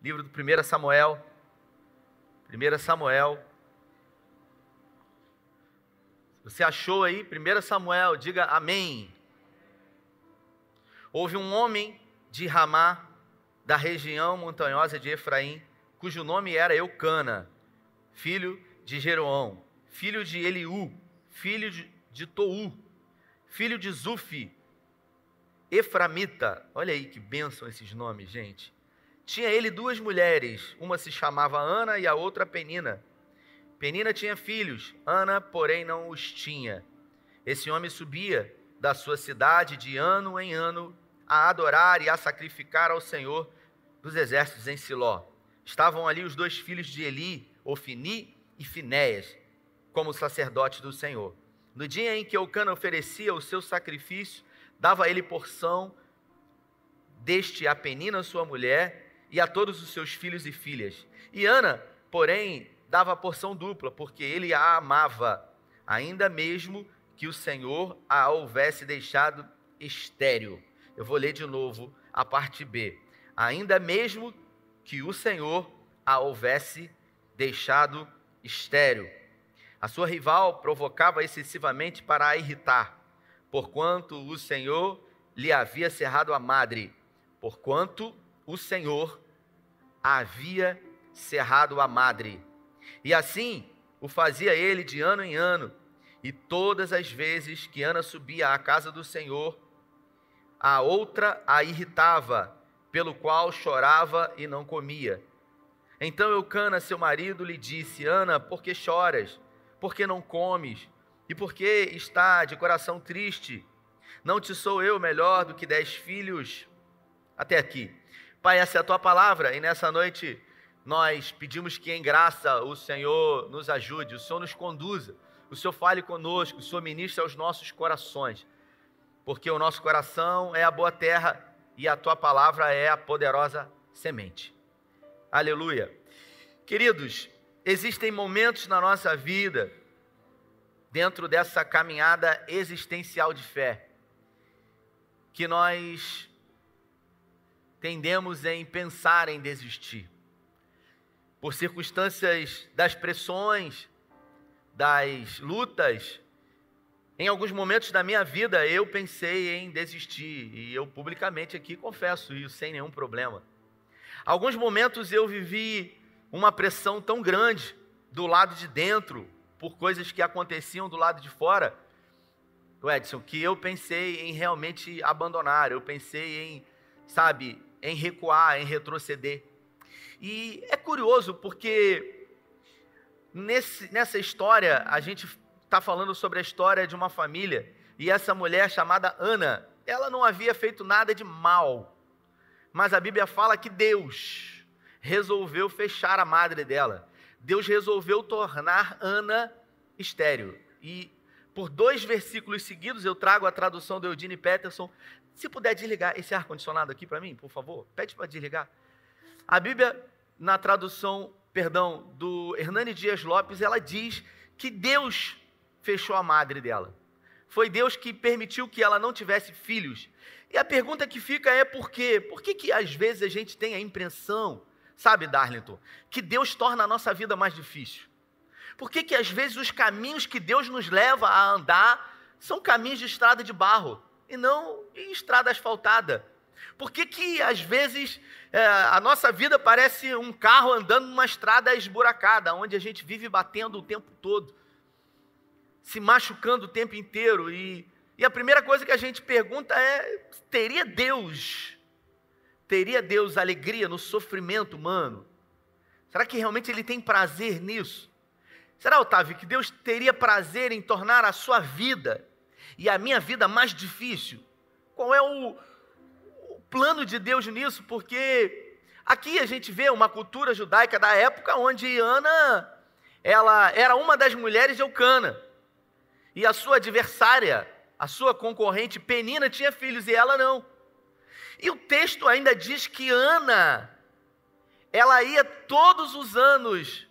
livro do 1 Samuel. 1 Samuel. Você achou aí, 1 Samuel, diga amém. Houve um homem de Ramá, da região montanhosa de Efraim, cujo nome era Eucana, filho de Jeroão, filho de Eliú, filho de, de Tou, filho de Zufi, Eframita. Olha aí que bênção esses nomes, gente. Tinha ele duas mulheres, uma se chamava Ana e a outra Penina. Penina tinha filhos, Ana, porém, não os tinha. Esse homem subia da sua cidade de ano em ano a adorar e a sacrificar ao Senhor dos exércitos em Siló. Estavam ali os dois filhos de Eli, Ofini e Finéias, como sacerdotes do Senhor. No dia em que Eucana oferecia o seu sacrifício, dava ele porção deste a Penina, sua mulher, e a todos os seus filhos e filhas. E Ana, porém, dava porção dupla, porque ele a amava, ainda mesmo que o Senhor a houvesse deixado estéril. Eu vou ler de novo a parte B. Ainda mesmo que o Senhor a houvesse deixado estéril. A sua rival provocava excessivamente para a irritar, porquanto o Senhor lhe havia cerrado a madre, porquanto o Senhor havia cerrado a madre. E assim o fazia ele de ano em ano, e todas as vezes que Ana subia à casa do Senhor, a outra a irritava, pelo qual chorava e não comia. Então Eucana, seu marido, lhe disse: Ana, por que choras? Por que não comes? E por que está de coração triste? Não te sou eu melhor do que dez filhos? Até aqui. Pai, essa é a tua palavra e nessa noite nós pedimos que em graça o Senhor nos ajude, o Senhor nos conduza, o Senhor fale conosco, o Senhor ministre aos nossos corações porque o nosso coração é a boa terra e a tua palavra é a poderosa semente. Aleluia. Queridos, existem momentos na nossa vida, dentro dessa caminhada existencial de fé, que nós tendemos em pensar em desistir. Por circunstâncias das pressões, das lutas, em alguns momentos da minha vida eu pensei em desistir e eu publicamente aqui confesso isso sem nenhum problema. Alguns momentos eu vivi uma pressão tão grande do lado de dentro por coisas que aconteciam do lado de fora, Edson, que eu pensei em realmente abandonar, eu pensei em, sabe, em recuar, em retroceder. E é curioso porque nesse, nessa história a gente está falando sobre a história de uma família e essa mulher chamada Ana, ela não havia feito nada de mal, mas a Bíblia fala que Deus resolveu fechar a madre dela. Deus resolveu tornar Ana estéril. E por dois versículos seguidos eu trago a tradução do Eudine Peterson. Se puder desligar esse ar-condicionado aqui para mim, por favor, pede para desligar. A Bíblia, na tradução, perdão, do Hernani Dias Lopes, ela diz que Deus fechou a madre dela. Foi Deus que permitiu que ela não tivesse filhos. E a pergunta que fica é por quê? Por que, que às vezes a gente tem a impressão, sabe, Darlington, que Deus torna a nossa vida mais difícil? Por que, que às vezes os caminhos que Deus nos leva a andar são caminhos de estrada de barro e não em estrada asfaltada? Por que, que às vezes é, a nossa vida parece um carro andando numa estrada esburacada, onde a gente vive batendo o tempo todo? se machucando o tempo inteiro. E, e a primeira coisa que a gente pergunta é: teria Deus, teria Deus alegria no sofrimento humano? Será que realmente Ele tem prazer nisso? Será, Otávio, que Deus teria prazer em tornar a sua vida e a minha vida mais difícil? Qual é o, o plano de Deus nisso? Porque aqui a gente vê uma cultura judaica da época onde Ana ela era uma das mulheres de Eucana. E a sua adversária, a sua concorrente Penina, tinha filhos e ela não. E o texto ainda diz que Ana, ela ia todos os anos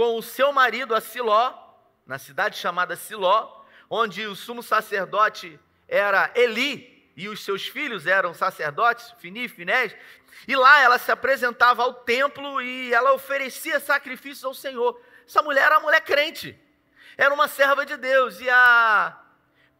com o seu marido a Siló, na cidade chamada Siló, onde o sumo sacerdote era Eli, e os seus filhos eram sacerdotes, Fini e Finés, e lá ela se apresentava ao templo e ela oferecia sacrifícios ao Senhor. Essa mulher era uma mulher crente, era uma serva de Deus, e a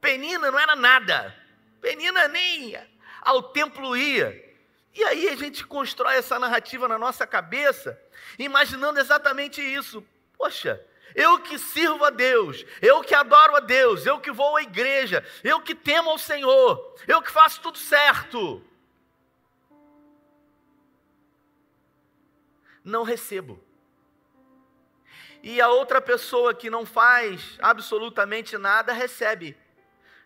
Penina não era nada, Penina nem ao templo ia. E aí a gente constrói essa narrativa na nossa cabeça, imaginando exatamente isso. Poxa, eu que sirvo a Deus, eu que adoro a Deus, eu que vou à igreja, eu que temo ao Senhor, eu que faço tudo certo. Não recebo. E a outra pessoa que não faz absolutamente nada recebe.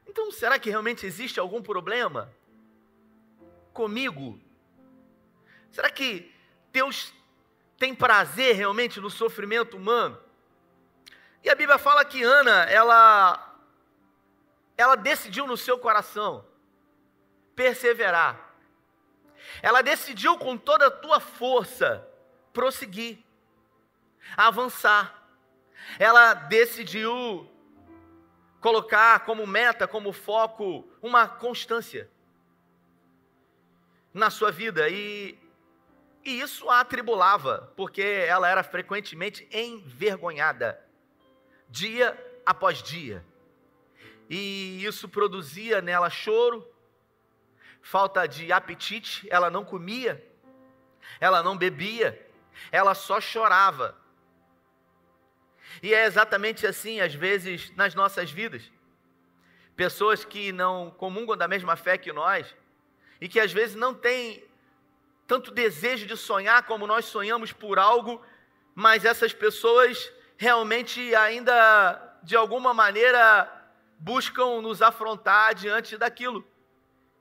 Então, será que realmente existe algum problema comigo? Será que Deus tem prazer realmente no sofrimento humano? E a Bíblia fala que Ana, ela ela decidiu no seu coração perseverar. Ela decidiu com toda a tua força prosseguir, avançar. Ela decidiu colocar como meta, como foco, uma constância na sua vida. E, e isso a atribulava, porque ela era frequentemente envergonhada, dia após dia. E isso produzia nela choro, falta de apetite, ela não comia, ela não bebia, ela só chorava. E é exatamente assim, às vezes, nas nossas vidas. Pessoas que não comungam da mesma fé que nós e que às vezes não têm tanto desejo de sonhar como nós sonhamos por algo, mas essas pessoas realmente ainda, de alguma maneira, buscam nos afrontar diante daquilo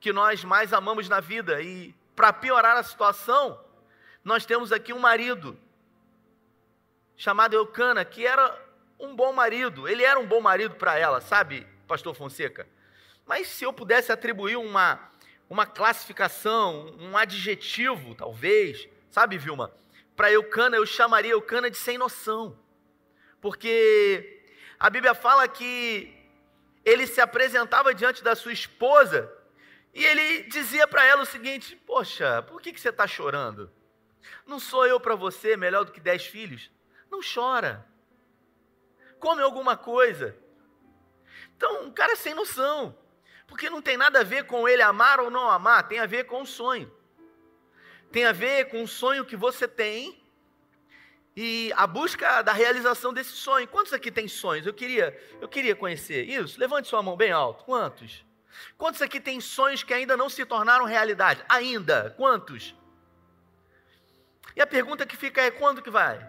que nós mais amamos na vida. E para piorar a situação, nós temos aqui um marido chamado Eucana, que era um bom marido. Ele era um bom marido para ela, sabe, pastor Fonseca? Mas se eu pudesse atribuir uma, uma classificação, um adjetivo, talvez, sabe, Vilma? Para Eucana, eu chamaria Eucana de sem noção. Porque a Bíblia fala que ele se apresentava diante da sua esposa e ele dizia para ela o seguinte: Poxa, por que, que você está chorando? Não sou eu para você melhor do que dez filhos? Não chora. Come alguma coisa. Então, um cara sem noção. Porque não tem nada a ver com ele amar ou não amar, tem a ver com o sonho. Tem a ver com o sonho que você tem e a busca da realização desse sonho. Quantos aqui têm sonhos? Eu queria, eu queria conhecer. Isso, levante sua mão bem alto. Quantos? Quantos aqui têm sonhos que ainda não se tornaram realidade? Ainda? Quantos? E a pergunta que fica é: quando que vai?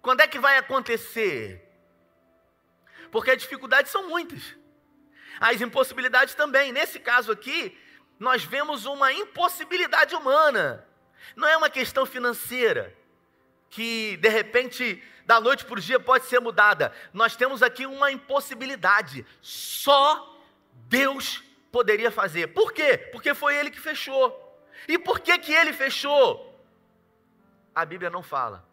Quando é que vai acontecer? Porque as dificuldades são muitas, as impossibilidades também. Nesse caso aqui, nós vemos uma impossibilidade humana, não é uma questão financeira, que de repente, da noite para o dia, pode ser mudada. Nós temos aqui uma impossibilidade, só Deus poderia fazer. Por quê? Porque foi Ele que fechou. E por que, que Ele fechou? A Bíblia não fala.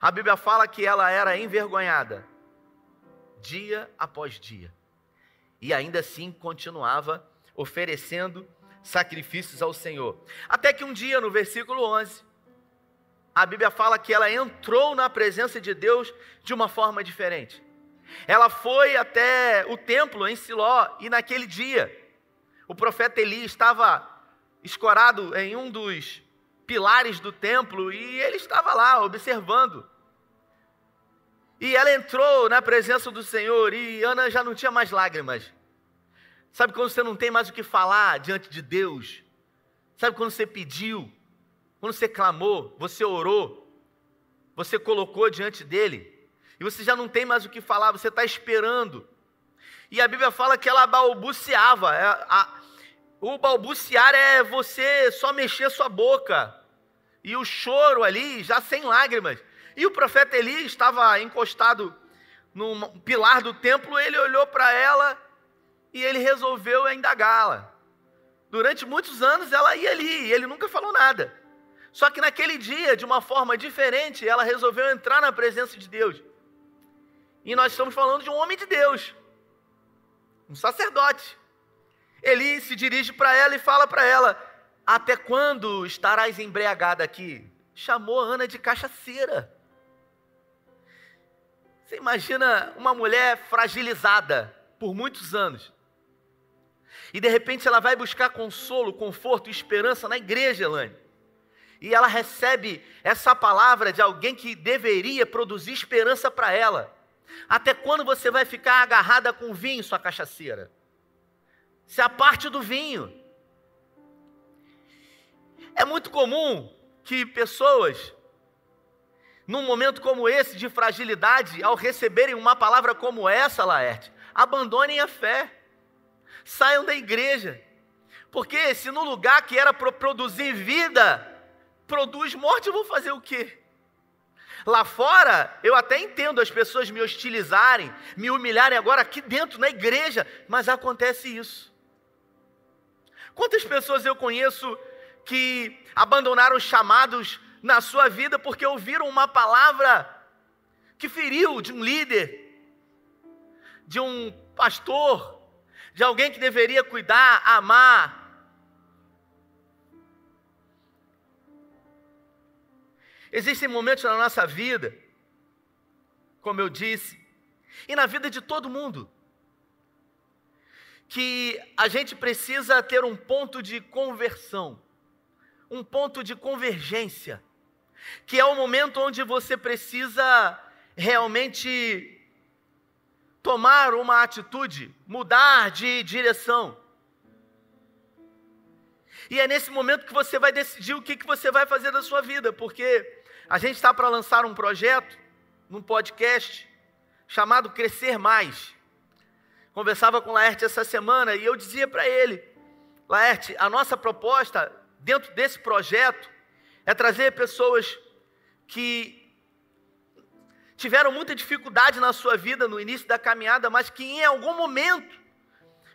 A Bíblia fala que ela era envergonhada, dia após dia, e ainda assim continuava oferecendo sacrifícios ao Senhor. Até que um dia, no versículo 11, a Bíblia fala que ela entrou na presença de Deus de uma forma diferente. Ela foi até o templo em Siló e naquele dia o profeta Eli estava escorado em um dos pilares do templo e ele estava lá observando. E ela entrou na presença do Senhor e Ana já não tinha mais lágrimas. Sabe quando você não tem mais o que falar diante de Deus? Sabe quando você pediu? Quando você clamou, você orou, você colocou diante dele, e você já não tem mais o que falar, você está esperando. E a Bíblia fala que ela balbuciava. É, a, o balbuciar é você só mexer sua boca. E o choro ali, já sem lágrimas. E o profeta Eli estava encostado no pilar do templo, ele olhou para ela e ele resolveu indagá-la. Durante muitos anos ela ia ali e ele nunca falou nada. Só que naquele dia, de uma forma diferente, ela resolveu entrar na presença de Deus. E nós estamos falando de um homem de Deus, um sacerdote. Eli se dirige para ela e fala para ela: Até quando estarás embriagada aqui? Chamou Ana de cachaceira. Você imagina uma mulher fragilizada por muitos anos. E de repente ela vai buscar consolo, conforto e esperança na igreja, Elane. E ela recebe essa palavra de alguém que deveria produzir esperança para ela. Até quando você vai ficar agarrada com vinho, sua cachaceira? Se a parte do vinho. É muito comum que pessoas, num momento como esse de fragilidade, ao receberem uma palavra como essa, Laerte, abandonem a fé, saiam da igreja. Porque se no lugar que era para produzir vida, produz morte, eu vou fazer o quê? Lá fora, eu até entendo as pessoas me hostilizarem, me humilharem agora aqui dentro, na igreja, mas acontece isso. Quantas pessoas eu conheço que abandonaram os chamados na sua vida porque ouviram uma palavra que feriu de um líder, de um pastor, de alguém que deveria cuidar, amar. Existem momentos na nossa vida, como eu disse, e na vida de todo mundo, que a gente precisa ter um ponto de conversão, um ponto de convergência, que é o momento onde você precisa realmente tomar uma atitude, mudar de direção. E é nesse momento que você vai decidir o que, que você vai fazer da sua vida, porque a gente está para lançar um projeto, num podcast, chamado Crescer Mais. Conversava com o Laerte essa semana e eu dizia para ele: Laerte, a nossa proposta dentro desse projeto é trazer pessoas que tiveram muita dificuldade na sua vida no início da caminhada, mas que em algum momento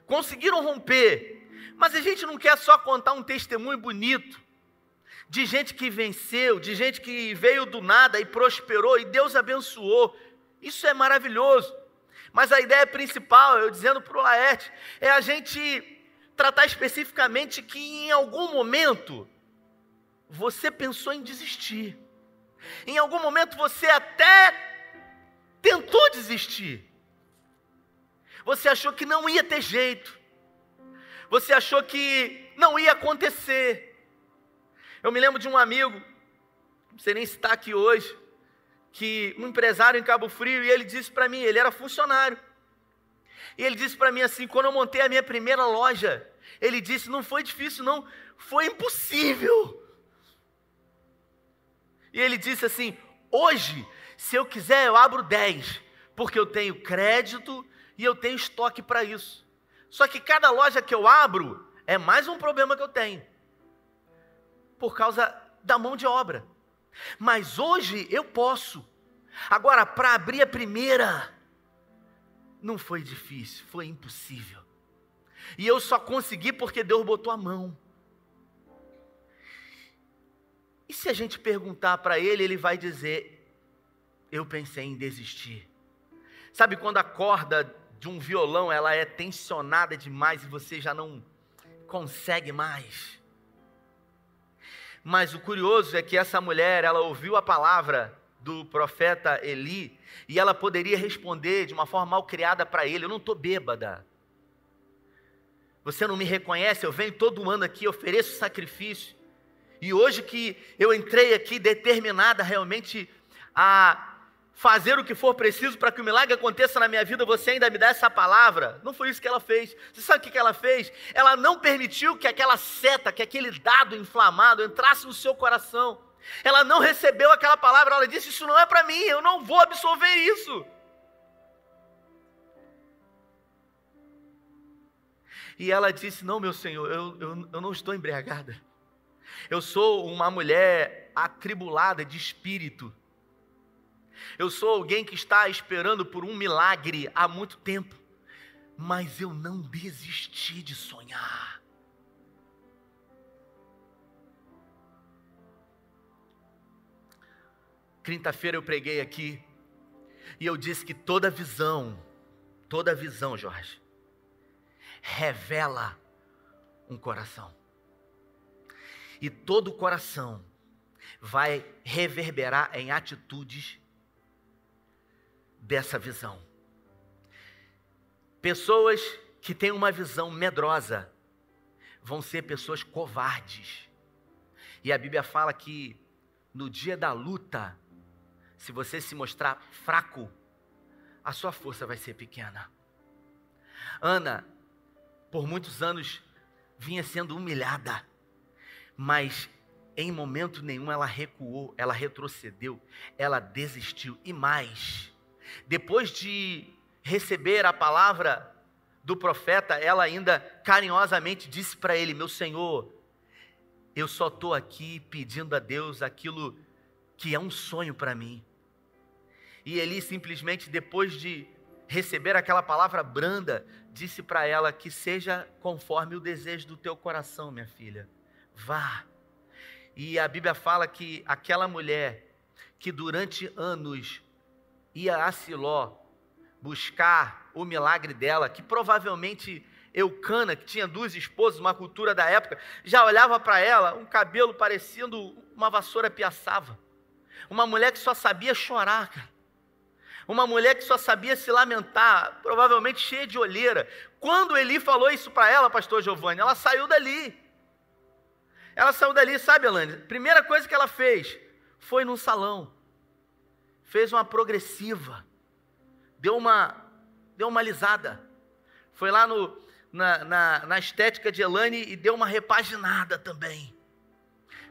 conseguiram romper. Mas a gente não quer só contar um testemunho bonito de gente que venceu, de gente que veio do nada e prosperou e Deus abençoou. Isso é maravilhoso. Mas a ideia principal, eu dizendo para o Laerte, é a gente tratar especificamente que em algum momento você pensou em desistir. Em algum momento você até tentou desistir. Você achou que não ia ter jeito. Você achou que não ia acontecer. Eu me lembro de um amigo, não sei nem se está aqui hoje, que um empresário em Cabo Frio, e ele disse para mim, ele era funcionário. E ele disse para mim assim: quando eu montei a minha primeira loja, ele disse: não foi difícil, não, foi impossível. E ele disse assim: hoje se eu quiser, eu abro 10, porque eu tenho crédito e eu tenho estoque para isso. Só que cada loja que eu abro é mais um problema que eu tenho, por causa da mão de obra. Mas hoje eu posso. Agora, para abrir a primeira, não foi difícil, foi impossível. E eu só consegui porque Deus botou a mão. Se a gente perguntar para ele, ele vai dizer: eu pensei em desistir. Sabe quando a corda de um violão ela é tensionada demais e você já não consegue mais? Mas o curioso é que essa mulher, ela ouviu a palavra do profeta Eli e ela poderia responder de uma forma mal criada para ele: Eu não estou bêbada. Você não me reconhece? Eu venho todo ano aqui, ofereço sacrifício. E hoje que eu entrei aqui determinada realmente a fazer o que for preciso para que o milagre aconteça na minha vida, você ainda me dá essa palavra? Não foi isso que ela fez. Você sabe o que ela fez? Ela não permitiu que aquela seta, que aquele dado inflamado entrasse no seu coração. Ela não recebeu aquela palavra, ela disse: Isso não é para mim, eu não vou absorver isso. E ela disse: Não, meu senhor, eu, eu, eu não estou embriagada. Eu sou uma mulher atribulada de espírito. Eu sou alguém que está esperando por um milagre há muito tempo, mas eu não desisti de sonhar. Quinta-feira eu preguei aqui e eu disse que toda visão, toda visão, Jorge, revela um coração. E todo coração vai reverberar em atitudes dessa visão. Pessoas que têm uma visão medrosa vão ser pessoas covardes. E a Bíblia fala que no dia da luta, se você se mostrar fraco, a sua força vai ser pequena. Ana, por muitos anos, vinha sendo humilhada, mas em momento nenhum ela recuou, ela retrocedeu, ela desistiu. E mais, depois de receber a palavra do profeta, ela ainda carinhosamente disse para ele: Meu senhor, eu só estou aqui pedindo a Deus aquilo que é um sonho para mim. E Eli simplesmente, depois de receber aquela palavra branda, disse para ela que seja conforme o desejo do teu coração, minha filha. Vá. E a Bíblia fala que aquela mulher que durante anos ia a Siló buscar o milagre dela, que provavelmente Eucana, que tinha duas esposas, uma cultura da época, já olhava para ela, um cabelo parecendo uma vassoura piaçava. Uma mulher que só sabia chorar, cara. Uma mulher que só sabia se lamentar, provavelmente cheia de olheira. Quando Eli falou isso para ela, pastor Giovanni, ela saiu dali. Ela saiu dali, sabe, Alane? Primeira coisa que ela fez foi num salão. Fez uma progressiva. Deu uma, deu uma alisada. Foi lá no, na, na, na estética de Elane e deu uma repaginada também.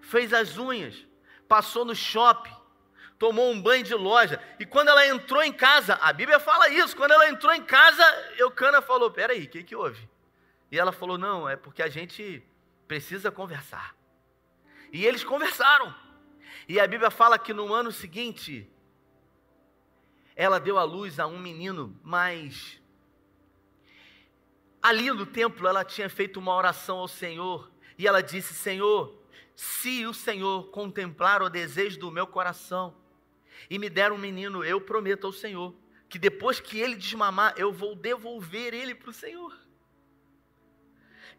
Fez as unhas. Passou no shopping tomou um banho de loja. E quando ela entrou em casa, a Bíblia fala isso, quando ela entrou em casa, Eucana falou: Peraí, o que, que houve? E ela falou: Não, é porque a gente precisa conversar. E eles conversaram. E a Bíblia fala que no ano seguinte, ela deu à luz a um menino, mas ali no templo ela tinha feito uma oração ao Senhor. E ela disse: Senhor, se o Senhor contemplar o desejo do meu coração, e me der um menino, eu prometo ao Senhor que depois que ele desmamar, eu vou devolver ele para o Senhor.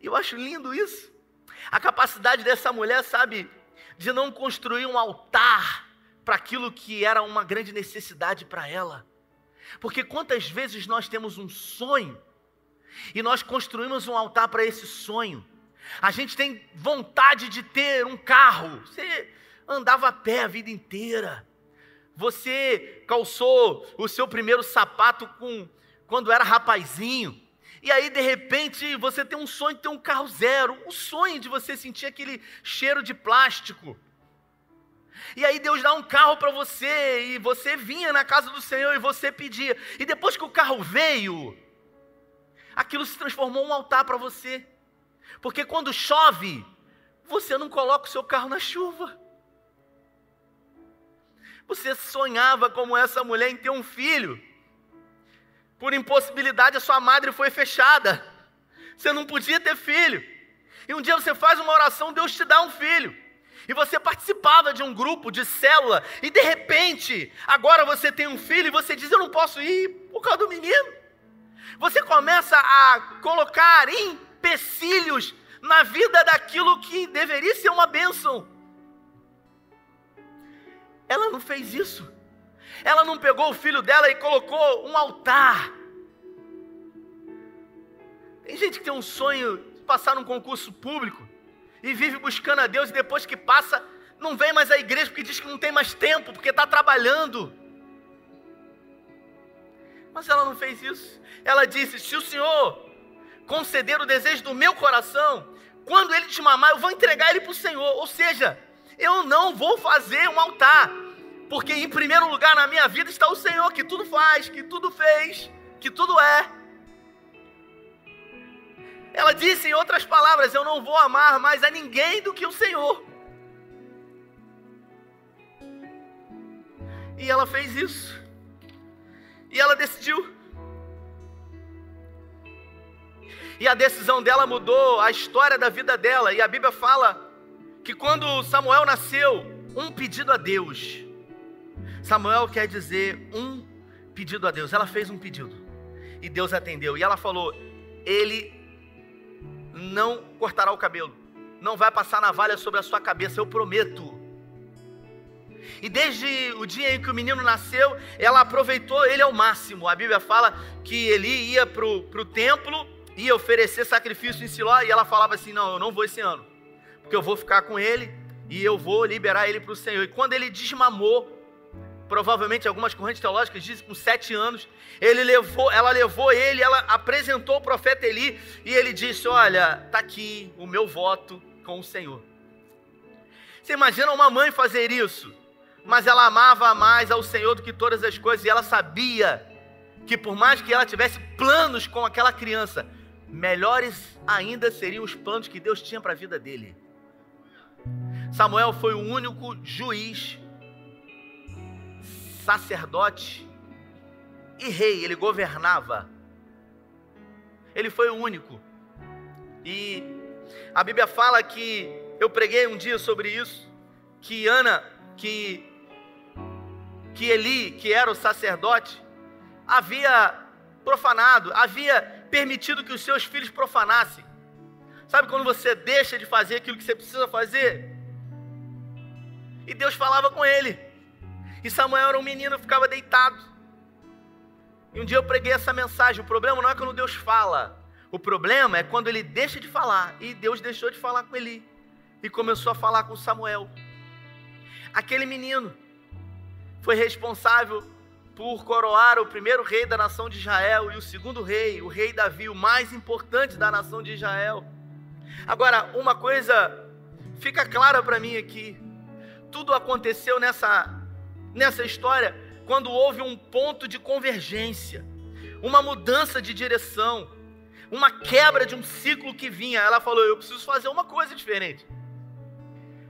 Eu acho lindo isso. A capacidade dessa mulher, sabe, de não construir um altar para aquilo que era uma grande necessidade para ela. Porque quantas vezes nós temos um sonho e nós construímos um altar para esse sonho. A gente tem vontade de ter um carro. Você andava a pé a vida inteira. Você calçou o seu primeiro sapato com quando era rapazinho. E aí, de repente, você tem um sonho de ter um carro zero, o um sonho de você sentir aquele cheiro de plástico. E aí Deus dá um carro para você, e você vinha na casa do Senhor e você pedia. E depois que o carro veio, aquilo se transformou em um altar para você. Porque quando chove, você não coloca o seu carro na chuva. Você sonhava como essa mulher em ter um filho. Por impossibilidade, a sua madre foi fechada. Você não podia ter filho. E um dia você faz uma oração, Deus te dá um filho. E você participava de um grupo, de célula, e de repente, agora você tem um filho e você diz: Eu não posso ir por causa do menino. Você começa a colocar empecilhos na vida daquilo que deveria ser uma bênção. Ela não fez isso. Ela não pegou o filho dela e colocou um altar. Tem gente que tem um sonho de passar num concurso público e vive buscando a Deus e depois que passa, não vem mais à igreja porque diz que não tem mais tempo, porque está trabalhando. Mas ela não fez isso. Ela disse: Se o Senhor conceder o desejo do meu coração, quando ele te mamar, eu vou entregar ele para o Senhor. Ou seja, eu não vou fazer um altar, porque em primeiro lugar na minha vida está o Senhor, que tudo faz, que tudo fez, que tudo é. Ela disse em outras palavras: Eu não vou amar mais a ninguém do que o Senhor. E ela fez isso. E ela decidiu. E a decisão dela mudou a história da vida dela. E a Bíblia fala que quando Samuel nasceu, um pedido a Deus. Samuel quer dizer um pedido a Deus. Ela fez um pedido e Deus atendeu. E ela falou: Ele não cortará o cabelo, não vai passar navalha sobre a sua cabeça, eu prometo. E desde o dia em que o menino nasceu, ela aproveitou ele ao máximo. A Bíblia fala que ele ia para o templo, ia oferecer sacrifício em Siló, e ela falava assim: Não, eu não vou esse ano, porque eu vou ficar com ele e eu vou liberar ele para o Senhor. E quando ele desmamou, provavelmente algumas correntes teológicas dizem com sete anos, ele levou, ela levou ele, ela apresentou o profeta Eli e ele disse: Olha, está aqui o meu voto com o Senhor. Você imagina uma mãe fazer isso? mas ela amava mais ao Senhor do que todas as coisas, e ela sabia que por mais que ela tivesse planos com aquela criança, melhores ainda seriam os planos que Deus tinha para a vida dele. Samuel foi o único juiz, sacerdote e rei, ele governava. Ele foi o único. E a Bíblia fala que eu preguei um dia sobre isso, que Ana, que que Eli, que era o sacerdote, havia profanado, havia permitido que os seus filhos profanassem. Sabe quando você deixa de fazer aquilo que você precisa fazer? E Deus falava com ele. E Samuel era um menino, ficava deitado. E um dia eu preguei essa mensagem. O problema não é quando Deus fala. O problema é quando ele deixa de falar. E Deus deixou de falar com Eli. E começou a falar com Samuel. Aquele menino foi responsável por coroar o primeiro rei da nação de Israel e o segundo rei, o rei Davi, o mais importante da nação de Israel. Agora, uma coisa fica clara para mim aqui: tudo aconteceu nessa, nessa história quando houve um ponto de convergência, uma mudança de direção, uma quebra de um ciclo que vinha. Ela falou: Eu preciso fazer uma coisa diferente.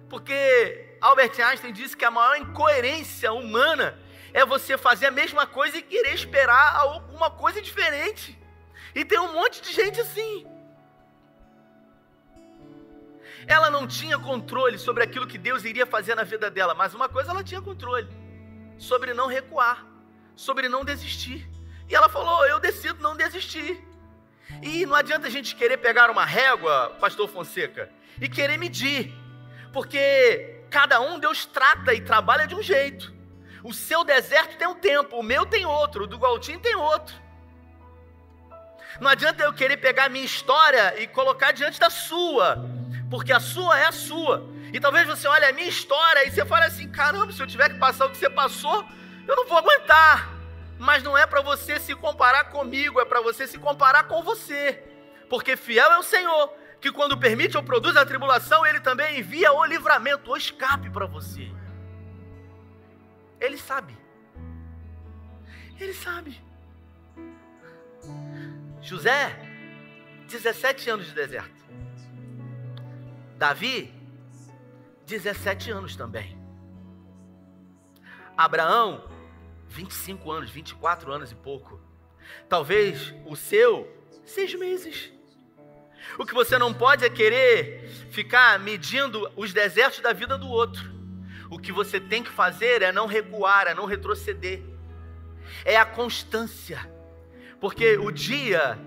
Porque Albert Einstein disse que a maior incoerência humana é você fazer a mesma coisa e querer esperar alguma coisa diferente. E tem um monte de gente assim. Ela não tinha controle sobre aquilo que Deus iria fazer na vida dela, mas uma coisa ela tinha controle: sobre não recuar, sobre não desistir. E ela falou: Eu decido não desistir. E não adianta a gente querer pegar uma régua, Pastor Fonseca, e querer medir, porque Cada um Deus trata e trabalha de um jeito. O seu deserto tem um tempo, o meu tem outro, o do Galtinho tem outro. Não adianta eu querer pegar a minha história e colocar diante da sua, porque a sua é a sua. E talvez você olhe a minha história e você fale assim: caramba, se eu tiver que passar o que você passou, eu não vou aguentar. Mas não é para você se comparar comigo, é para você se comparar com você. Porque fiel é o Senhor que quando permite ou produz a tribulação, ele também envia o livramento, o escape para você. Ele sabe. Ele sabe. José, 17 anos de deserto. Davi, 17 anos também. Abraão, 25 anos, 24 anos e pouco. Talvez o seu, seis meses. O que você não pode é querer ficar medindo os desertos da vida do outro. O que você tem que fazer é não recuar, é não retroceder. É a constância. Porque o dia,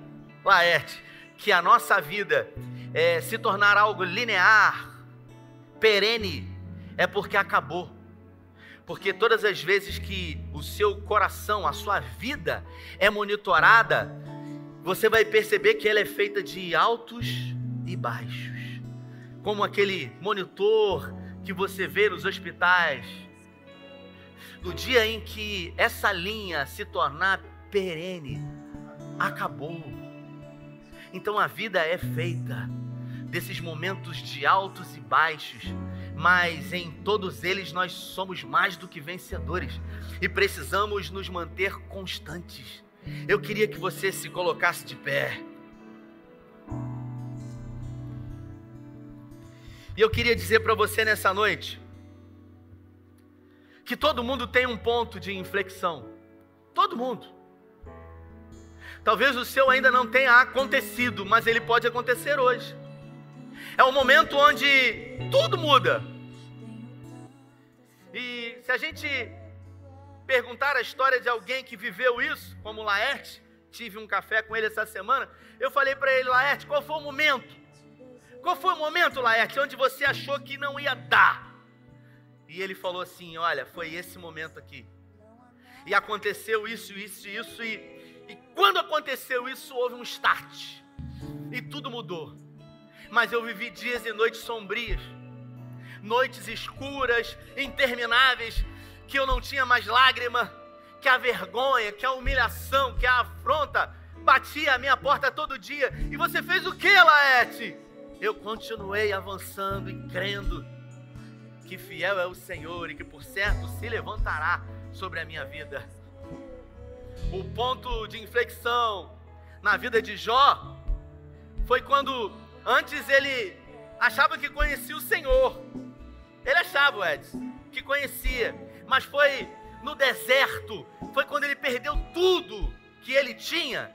Laerte, que a nossa vida é, se tornar algo linear, perene, é porque acabou. Porque todas as vezes que o seu coração, a sua vida é monitorada, você vai perceber que ela é feita de altos e baixos. Como aquele monitor que você vê nos hospitais. No dia em que essa linha se tornar perene, acabou. Então a vida é feita desses momentos de altos e baixos, mas em todos eles nós somos mais do que vencedores e precisamos nos manter constantes eu queria que você se colocasse de pé. E eu queria dizer para você nessa noite que todo mundo tem um ponto de inflexão. Todo mundo. Talvez o seu ainda não tenha acontecido, mas ele pode acontecer hoje. É um momento onde tudo muda. E se a gente perguntar a história de alguém que viveu isso, como Laerte, tive um café com ele essa semana, eu falei para ele, Laerte, qual foi o momento Qual foi o momento, Laerte, onde você achou que não ia dar? E ele falou assim: Olha, foi esse momento aqui. E aconteceu isso, isso, isso, e, e quando aconteceu isso, houve um start. E tudo mudou. Mas eu vivi dias e noites sombrias, noites escuras, intermináveis, que eu não tinha mais lágrima, que a vergonha, que a humilhação, que a afronta batia a minha porta todo dia. E você fez o que, Laete? Eu continuei avançando e crendo que fiel é o Senhor e que por certo se levantará sobre a minha vida. O ponto de inflexão na vida de Jó foi quando antes ele achava que conhecia o Senhor. Ele achava, Edson, que conhecia, mas foi no deserto, foi quando ele perdeu tudo que ele tinha,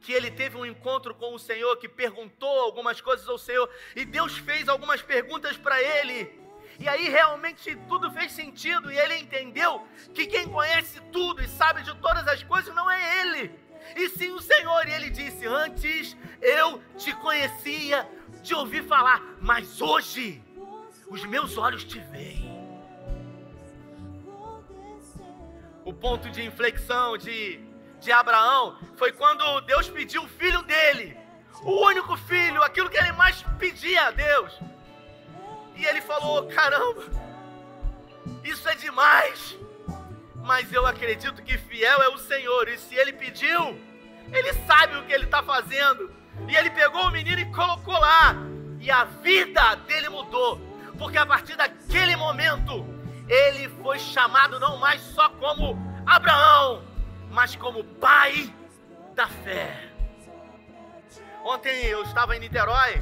que ele teve um encontro com o Senhor, que perguntou algumas coisas ao Senhor, e Deus fez algumas perguntas para ele. E aí realmente tudo fez sentido, e ele entendeu que quem conhece tudo e sabe de todas as coisas não é ele, e sim o Senhor. E ele disse: Antes eu te conhecia de ouvir falar, mas hoje os meus olhos te veem. O ponto de inflexão de, de Abraão foi quando Deus pediu o filho dele, o único filho, aquilo que ele mais pedia a Deus. E ele falou: Caramba, isso é demais. Mas eu acredito que fiel é o Senhor, e se ele pediu, ele sabe o que ele está fazendo. E ele pegou o menino e colocou lá. E a vida dele mudou. Porque a partir daquele momento, ele foi chamado não mais só como Abraão, mas como pai da fé. Ontem eu estava em Niterói.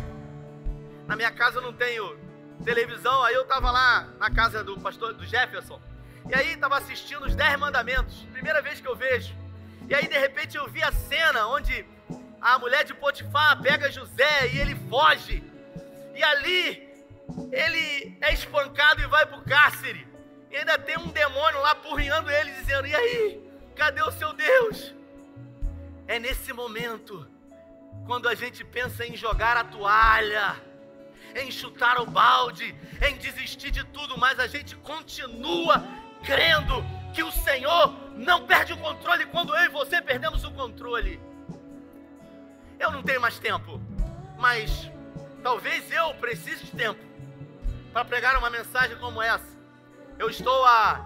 Na minha casa eu não tenho televisão, aí eu estava lá na casa do pastor do Jefferson. E aí estava assistindo os Dez Mandamentos. Primeira vez que eu vejo. E aí de repente eu vi a cena onde a mulher de Potifar pega José e ele foge. E ali ele é espancado e vai para o cárcere. E ainda tem um demônio lá porrinhando ele, dizendo: E aí, cadê o seu Deus? É nesse momento, quando a gente pensa em jogar a toalha, em chutar o balde, em desistir de tudo, mas a gente continua crendo que o Senhor não perde o controle quando eu e você perdemos o controle. Eu não tenho mais tempo, mas talvez eu precise de tempo para pregar uma mensagem como essa. Eu estou há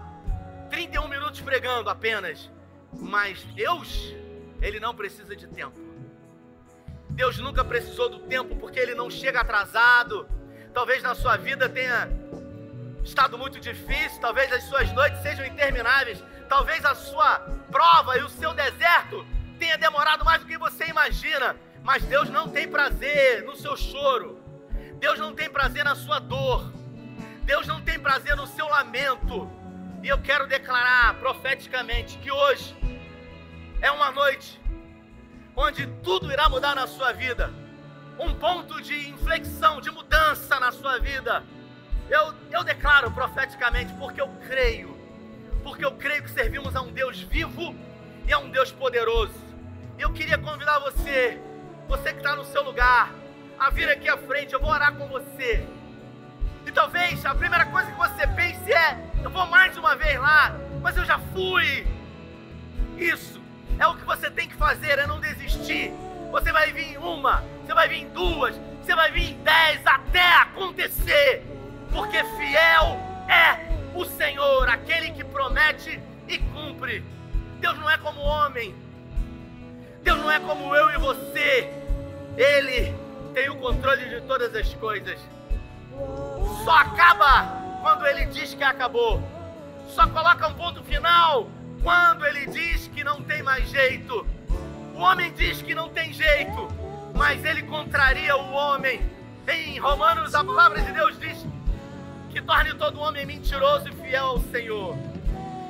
31 minutos pregando apenas, mas Deus, Ele não precisa de tempo. Deus nunca precisou do tempo porque Ele não chega atrasado. Talvez na sua vida tenha estado muito difícil, talvez as suas noites sejam intermináveis, talvez a sua prova e o seu deserto tenha demorado mais do que você imagina, mas Deus não tem prazer no seu choro. Deus não tem prazer na sua dor. Deus não tem prazer no seu lamento. E eu quero declarar profeticamente que hoje é uma noite onde tudo irá mudar na sua vida. Um ponto de inflexão, de mudança na sua vida. Eu, eu declaro profeticamente, porque eu creio. Porque eu creio que servimos a um Deus vivo e a um Deus poderoso. Eu queria convidar você, você que está no seu lugar, a vir aqui à frente. Eu vou orar com você. E talvez a primeira coisa que você pense é: eu vou mais uma vez lá, mas eu já fui. Isso é o que você tem que fazer, é não desistir. Você vai vir em uma, você vai vir em duas, você vai vir em dez até acontecer. Porque fiel é o Senhor, aquele que promete e cumpre. Deus não é como homem. Deus não é como eu e você. Ele tem o controle de todas as coisas. Só acaba quando ele diz que acabou. Só coloca um ponto final quando ele diz que não tem mais jeito. O homem diz que não tem jeito, mas ele contraria o homem. Em Romanos, a palavra de Deus diz que torne todo homem mentiroso e fiel ao Senhor.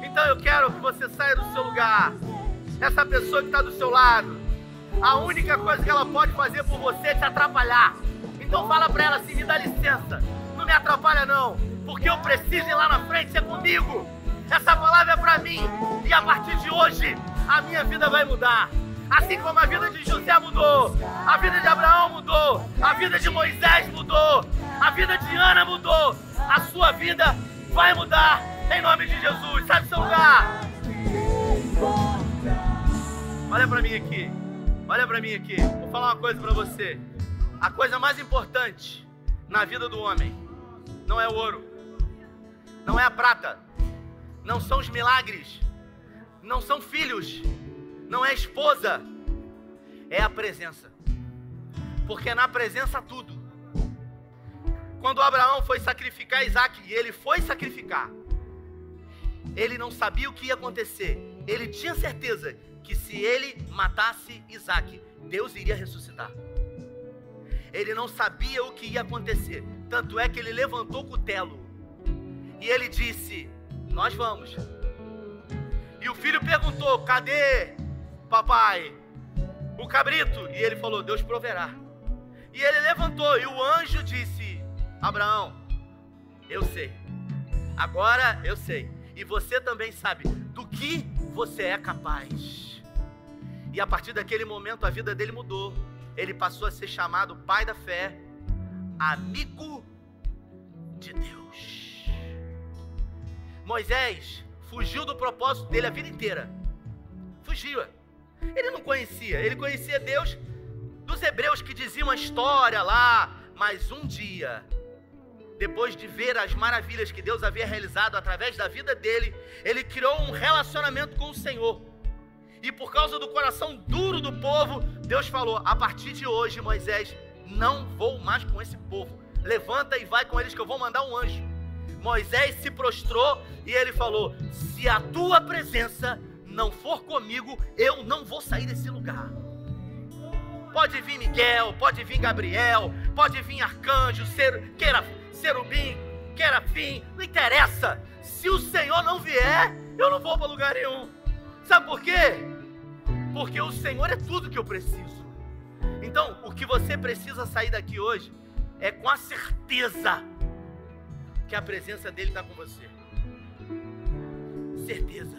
Então eu quero que você saia do seu lugar. Essa pessoa que está do seu lado, a única coisa que ela pode fazer por você é te atrapalhar. Então fala para ela assim: me dá licença, não me atrapalha não, porque eu preciso ir lá na frente ser comigo. Essa palavra é para mim e a partir de hoje a minha vida vai mudar. Assim como a vida de José mudou, a vida de Abraão mudou, a vida de Moisés mudou, a vida de Ana mudou, a sua vida vai mudar em nome de Jesus. Do seu lugar. Olha para mim aqui. Olha para mim aqui. Vou falar uma coisa para você. A coisa mais importante na vida do homem não é o ouro, não é a prata, não são os milagres, não são filhos, não é esposa, é a presença. Porque na presença tudo. Quando Abraão foi sacrificar Isaac, e ele foi sacrificar, ele não sabia o que ia acontecer. Ele tinha certeza que se ele matasse Isaac, Deus iria ressuscitar. Ele não sabia o que ia acontecer. Tanto é que ele levantou o cutelo. E ele disse: Nós vamos. E o filho perguntou: Cadê, papai? O cabrito. E ele falou: Deus proverá. E ele levantou. E o anjo disse: Abraão, eu sei. Agora eu sei. E você também sabe do que você é capaz. E a partir daquele momento a vida dele mudou. Ele passou a ser chamado pai da fé, amigo de Deus. Moisés fugiu do propósito dele a vida inteira. Fugiu. Ele não conhecia, ele conhecia Deus dos hebreus que diziam a história lá, mas um dia depois de ver as maravilhas que Deus havia realizado através da vida dele, ele criou um relacionamento com o Senhor. E por causa do coração duro do povo, Deus falou: a partir de hoje, Moisés, não vou mais com esse povo. Levanta e vai com eles, que eu vou mandar um anjo. Moisés se prostrou e ele falou: Se a tua presença não for comigo, eu não vou sair desse lugar. Pode vir Miguel, pode vir Gabriel, pode vir arcanjo, ser, queira serubim, querafim, não interessa. Se o Senhor não vier, eu não vou para lugar nenhum. Sabe por quê? Porque o Senhor é tudo que eu preciso. Então, o que você precisa sair daqui hoje é com a certeza que a presença dele está com você. Certeza.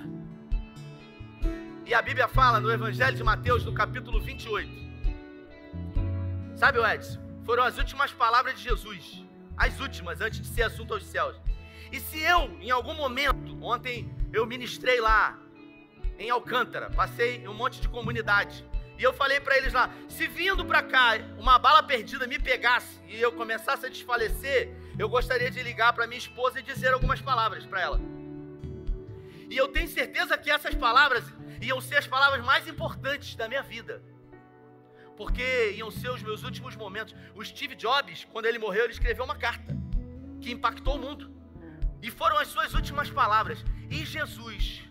E a Bíblia fala no Evangelho de Mateus, no capítulo 28. Sabe, Edson? Foram as últimas palavras de Jesus as últimas, antes de ser assunto aos céus. E se eu, em algum momento, ontem eu ministrei lá, em Alcântara, passei em um monte de comunidade, e eu falei para eles lá: se vindo para cá uma bala perdida me pegasse e eu começasse a desfalecer, eu gostaria de ligar para minha esposa e dizer algumas palavras para ela. E eu tenho certeza que essas palavras iam ser as palavras mais importantes da minha vida porque iam ser os meus últimos momentos. O Steve Jobs, quando ele morreu, ele escreveu uma carta que impactou o mundo. E foram as suas últimas palavras. E Jesus,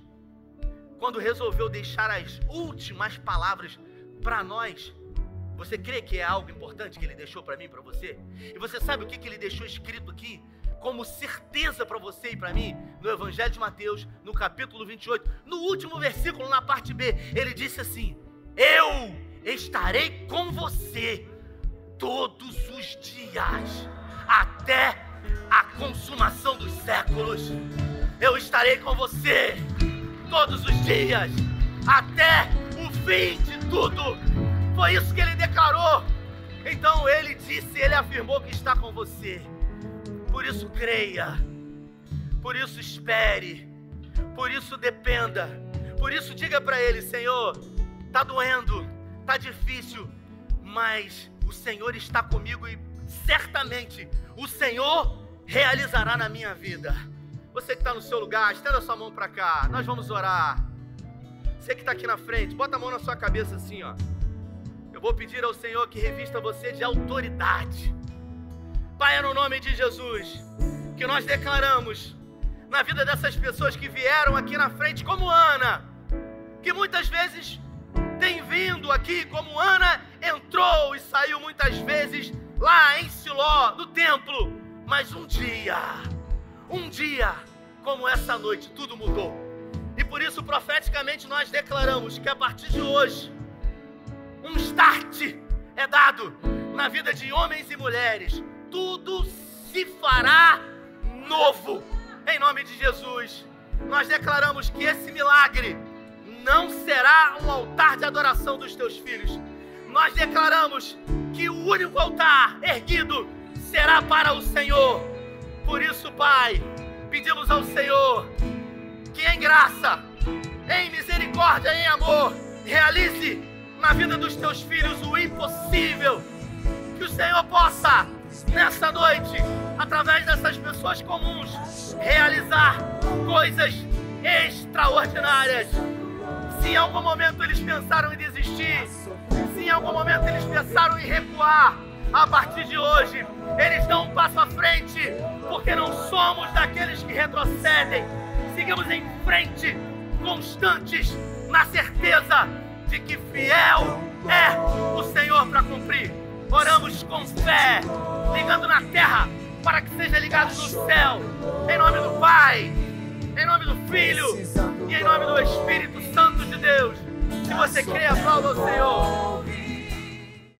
quando resolveu deixar as últimas palavras para nós, você crê que é algo importante que ele deixou para mim para você? E você sabe o que, que ele deixou escrito aqui? Como certeza para você e para mim, no Evangelho de Mateus, no capítulo 28, no último versículo, na parte B, ele disse assim: Eu estarei com você todos os dias, até a consumação dos séculos. Eu estarei com você todos os dias, até o fim de tudo. Foi isso que ele declarou. Então ele disse, ele afirmou que está com você. Por isso creia, por isso espere, por isso dependa, por isso diga para ele, Senhor, está doendo Está difícil, mas o Senhor está comigo e certamente o Senhor realizará na minha vida. Você que está no seu lugar, estenda a sua mão para cá. Nós vamos orar. Você que está aqui na frente, bota a mão na sua cabeça assim, ó. Eu vou pedir ao Senhor que revista você de autoridade. Pai, é no nome de Jesus, que nós declaramos na vida dessas pessoas que vieram aqui na frente, como Ana, que muitas vezes tem vindo aqui, como Ana entrou e saiu muitas vezes lá em Siló, no templo, mas um dia, um dia, como essa noite, tudo mudou. E por isso, profeticamente, nós declaramos que a partir de hoje, um start é dado na vida de homens e mulheres. Tudo se fará novo. Em nome de Jesus, nós declaramos que esse milagre não será um altar de adoração dos teus filhos. Nós declaramos que o único altar erguido será para o Senhor. Por isso, Pai, pedimos ao Senhor que em graça, em misericórdia, em amor, realize na vida dos teus filhos o impossível. Que o Senhor possa, nessa noite, através dessas pessoas comuns, realizar coisas extraordinárias. Se em algum momento eles pensaram em desistir, se em algum momento eles pensaram em recuar, a partir de hoje, eles dão um passo à frente, porque não somos daqueles que retrocedem. Seguimos em frente, constantes, na certeza de que fiel é o Senhor para cumprir. Oramos com fé, ligando na terra, para que seja ligado no céu. Em nome do Pai, em nome do Filho e em nome do Espírito Santo de Deus. Se você crê, aplauda o Senhor.